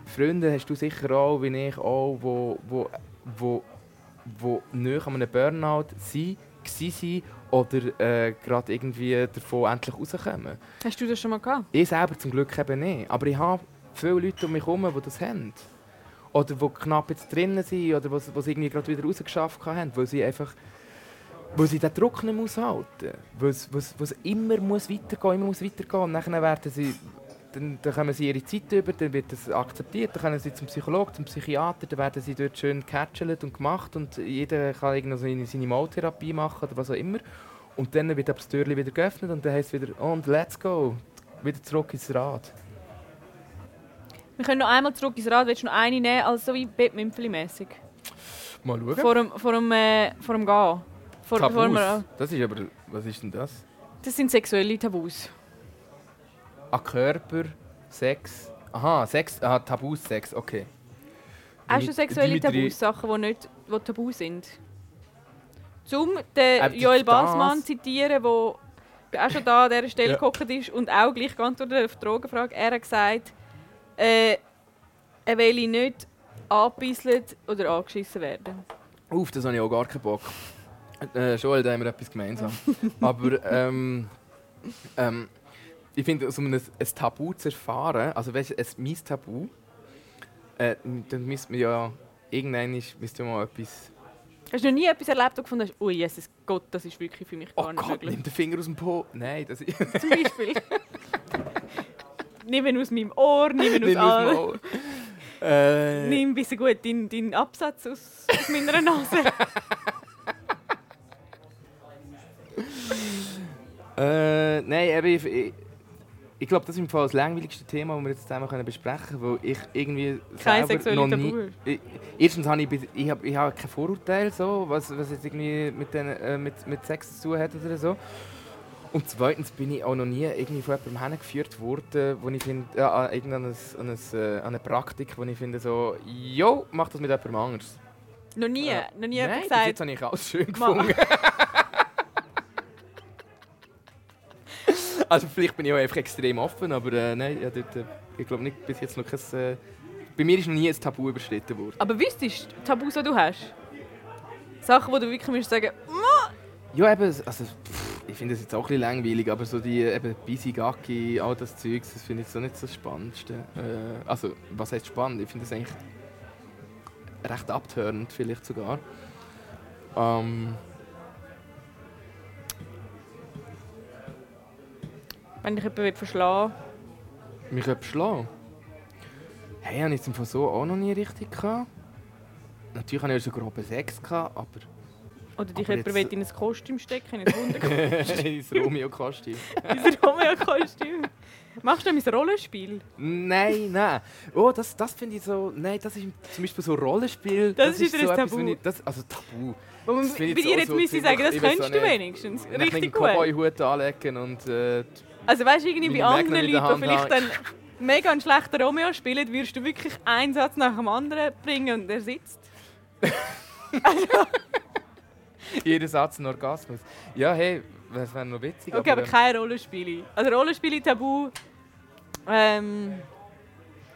Freunde hast du sicher auch, wie ich auch, wo, wo, wo, wo nahe an einem Burnout sind, waren oder äh, gerade irgendwie davon endlich rauskommen. Hast du das schon mal gehabt? Ich selber zum Glück eben nicht. Aber ich habe viele Leute um mich herum, die das haben oder die knapp jetzt drinnen sind oder was sie irgendwie gerade wieder rausgeschafft haben, weil sie einfach weil sie den Druck nicht aushalten muss. Weil es immer muss weitergehen immer muss weitergehen und dann werden sie dann, dann kommen sie ihre Zeit über, dann wird das akzeptiert, dann können sie zum Psychologen, zum Psychiater, dann werden sie dort schön gecatchelt und gemacht und jeder kann irgendwie seine, seine Maltherapie machen oder was auch immer. Und dann wird das Türchen wieder geöffnet und dann heißt es wieder, und let's go, wieder zurück ins Rad. Wir können noch einmal zurück ins Rad. Willst du noch eine nehmen, also so wie Bettmümpfeli-mässig? Mal schauen. Vor dem, vor dem, äh, vor dem Gehen. Vor, Tabus. Vor wir, das ist aber... Was ist denn das? Das sind sexuelle Tabus. An Körper, Sex... Aha, Sex... Aha, Tabus, Sex, okay. Hast du sexuelle Tabus, Sachen, die nicht die Tabu sind? Zum den Joel Basmann zitieren, der auch schon da an dieser Stelle ja. ist und auch gleich geantwortet auf die Drogenfrage. Er hat gesagt, äh, er will nicht angebisselt oder angeschissen werden. Auf, das habe ich auch gar keinen Bock. Äh, Joel, da haben wir etwas gemeinsam. Aber ähm, ähm, ich finde, um ein, ein, Tabu zu erfahren, also weißt ein mein Tabu, äh, dann müsste man ja irgendwann müsste mal etwas... Hast du noch nie etwas erlebt, du gefunden hast, oh Jesus Gott, das ist wirklich für mich gar oh nicht Gott, möglich? nimm den Finger aus dem Po. Nein, das ist... Zum Beispiel. nimm aus meinem Ohr, nimm aus allem. Ohr. Äh. Nimm ein bisschen gut deinen, deinen Absatz aus, aus meiner Nase. äh, nein, ich, ich, ich glaube, das ist im Fall das langweiligste Thema, das wir jetzt zusammen können besprechen können, weil ich irgendwie Kein selber noch nie... Ich, erstens habe ich, ich, habe, ich habe kein Vorurteil, so, was, was jetzt irgendwie mit, den, äh, mit, mit Sex zu tun hat oder so. Und zweitens bin ich auch noch nie irgendwie von jemandem hingeführt worden, wo ich finde, ja, an, an, äh, an eine Praktik, wo ich finde so, jo, mach das mit jemandem anders. Noch nie? Äh, noch nie nein, gesagt? jetzt habe ich alles schön gefunden. also vielleicht bin ich auch einfach extrem offen, aber äh, nein, ja, dort, äh, ich glaube nicht bis jetzt noch kein... Äh, bei mir ist noch nie ein Tabu überschritten worden. Aber wüsstest du Tabus, die du hast? Sachen, wo du wirklich musst sagen Ja, eben, also... Pff, ich finde das jetzt auch ein bisschen langweilig, aber so die eben Busy Gacki, all das Zeug, das finde ich so nicht so das Spannendste. Äh, also, was heißt spannend? Ich finde das eigentlich recht abtörend, vielleicht sogar. Ähm, Wenn dich jemand verschlagen Mich jemand schlagen? Hey, habe ich jetzt so auch noch nie richtig gehabt. Natürlich hatte ich schon grobe Sex, aber oder dich jemand jetzt... in ein Kostüm stecken, in ein Wunderkostüm. Ins Romeo-Kostüm. Ins Romeo-Kostüm. Machst du ein Rollenspiel? Nein, nein. Oh, das, das finde ich so... Nein, das ist zum Beispiel so ein Rollenspiel. Das, das ist wieder so ein Tabu. Ich, das, also Tabu. Bei dir jetzt so müsste ich sagen, das könntest so du wenigstens. Richtig gut. Ich einen Cowboy-Hut anlegen und... Äh, also weißt du, irgendwie bei anderen Leuten, vielleicht dann mega einen schlechten Romeo spielen, würdest du wirklich einen Satz nach dem anderen bringen und er sitzt? Jeder Satz ein Orgasmus. Ja, hey, das wäre noch witzig. Okay, aber, ähm, keine Rollenspiele. Also Rollenspiele tabu. Ähm,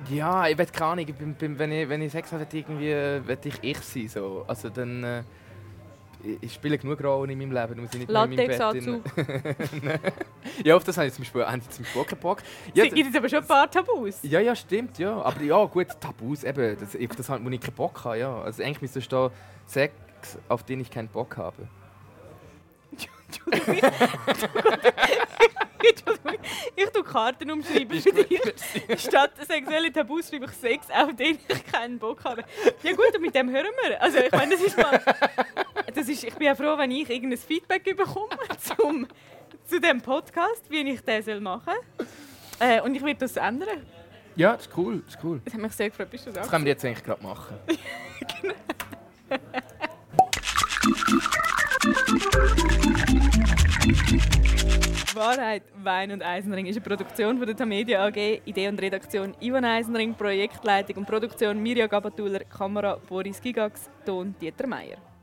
Ja, ich weiß keine Ahnung. Ich bin, bin, wenn, ich, wenn ich Sex habe, irgendwie äh, will ich ich sein. So. Also dann... Äh, ich, spiele genug Rollen in meinem Leben, da muss ich nicht nur in meinem Bett... In- ja, auf das habe ich zum Beispiel, haben sie zum Beispiel keinen Bock. Ja, es gibt jetzt aber schon ein paar Tabus. Ja, ja, stimmt, ja. Aber ja, gut, Tabus, eben, das, auf das halt, wo ich keinen Bock habe, ja. Also eigentlich müsste stehen, Sex, auf den ich keinen Bock habe. Entschuldigung, ich tue Karten umschreiben für dich. Statt sexuelle Tabus schreibe ich Sex, auf den ich keinen Bock habe. Ja gut, und mit dem hören wir. Also ich meine, das ist mal... Das ist, ich bin ja froh, wenn ich irgendein Feedback bekomme zum, zu diesem Podcast, wie ich den soll machen soll. Äh, und ich werde das ändern. Ja, das ist cool, das ist cool. Das hat mich sehr gefreut, bist du da? Das können wir jetzt eigentlich gerade machen. Wahrheit, Wein und Eisenring ist eine Produktion von der Tamedia AG. Idee und Redaktion Ivan Eisenring, Projektleitung und Produktion Mirja Gabatuller, Kamera Boris Gigax, Ton Dieter Meier.